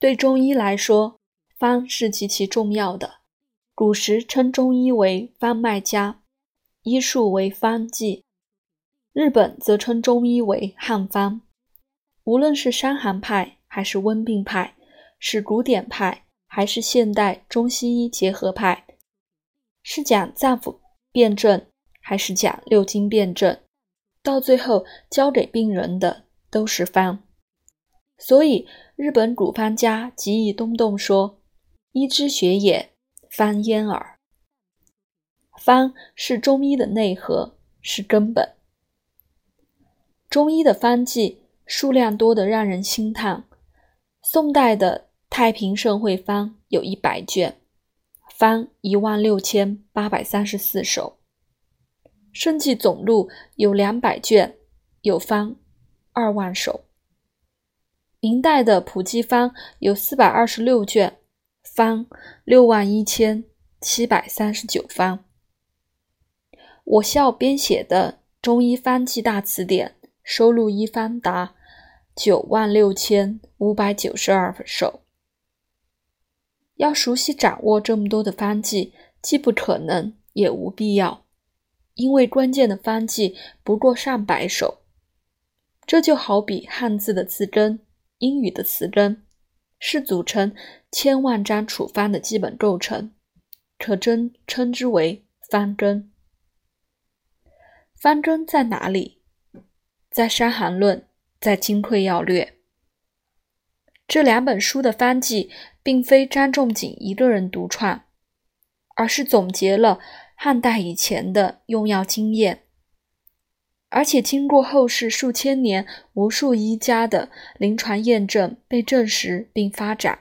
对中医来说，方是极其重要的。古时称中医为方脉家，医术为方剂。日本则称中医为汉方。无论是伤寒派还是温病派，是古典派还是现代中西医结合派，是讲脏腑辩证还是讲六经辩证，到最后交给病人的都是方。所以日本古方家吉义东洞说：“医之学也。”方焉耳，方是中医的内核，是根本。中医的方剂数量多得让人心叹。宋代的《太平盛会方》有一百卷，方一万六千八百三十四首。生计总录有两百卷，有方二万首。明代的《普济方》有四百二十六卷。方六万一千七百三十九方。我校编写的《中医方剂大词典》收录医方达九万六千五百九十二首。要熟悉掌握这么多的方剂，既不可能也无必要，因为关键的方剂不过上百首。这就好比汉字的字根，英语的词根。是组成千万张处方的基本构成，可称称之为方根。方根在哪里？在《伤寒论》，在《金匮要略》。这两本书的方剂，并非张仲景一个人独创，而是总结了汉代以前的用药经验。而且经过后世数千年无数医家的临床验证，被证实并发展，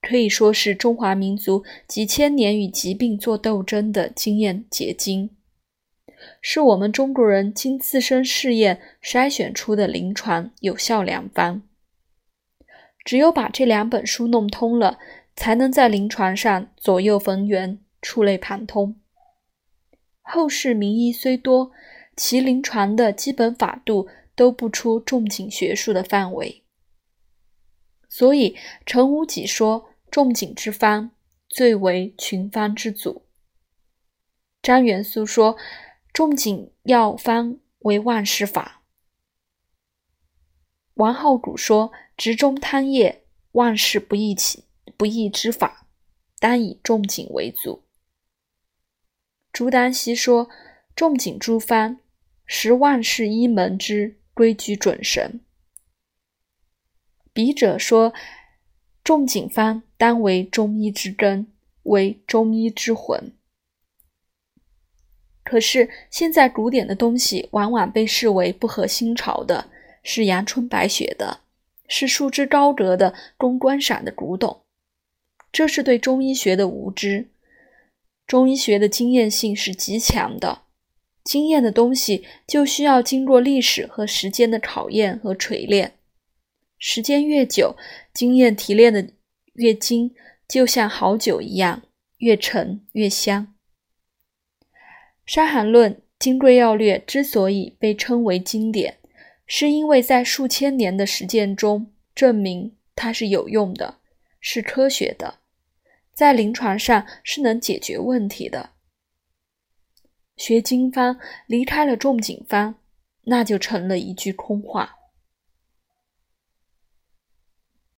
可以说是中华民族几千年与疾病做斗争的经验结晶，是我们中国人经自身试验筛选出的临床有效良方。只有把这两本书弄通了，才能在临床上左右逢源、触类旁通。后世名医虽多。其临床的基本法度都不出仲景学术的范围，所以陈无己说仲景之方最为群方之祖。张元素说仲景药方为万事法。王浩古说直中汤液万事不易起不易之法，单以仲景为祖。朱丹溪说仲景诸方。十万世一门之规矩准绳。笔者说，仲景方当为中医之根，为中医之魂。可是现在古典的东西往往被视为不合新潮的，是阳春白雪的，是束之高阁的供观赏的古董。这是对中医学的无知。中医学的经验性是极强的。经验的东西就需要经过历史和时间的考验和锤炼，时间越久，经验提炼的越精，就像好酒一样，越陈越香。《伤寒论》《金匮要略》之所以被称为经典，是因为在数千年的实践中证明它是有用的，是科学的，在临床上是能解决问题的。学经方离开了仲景方，那就成了一句空话。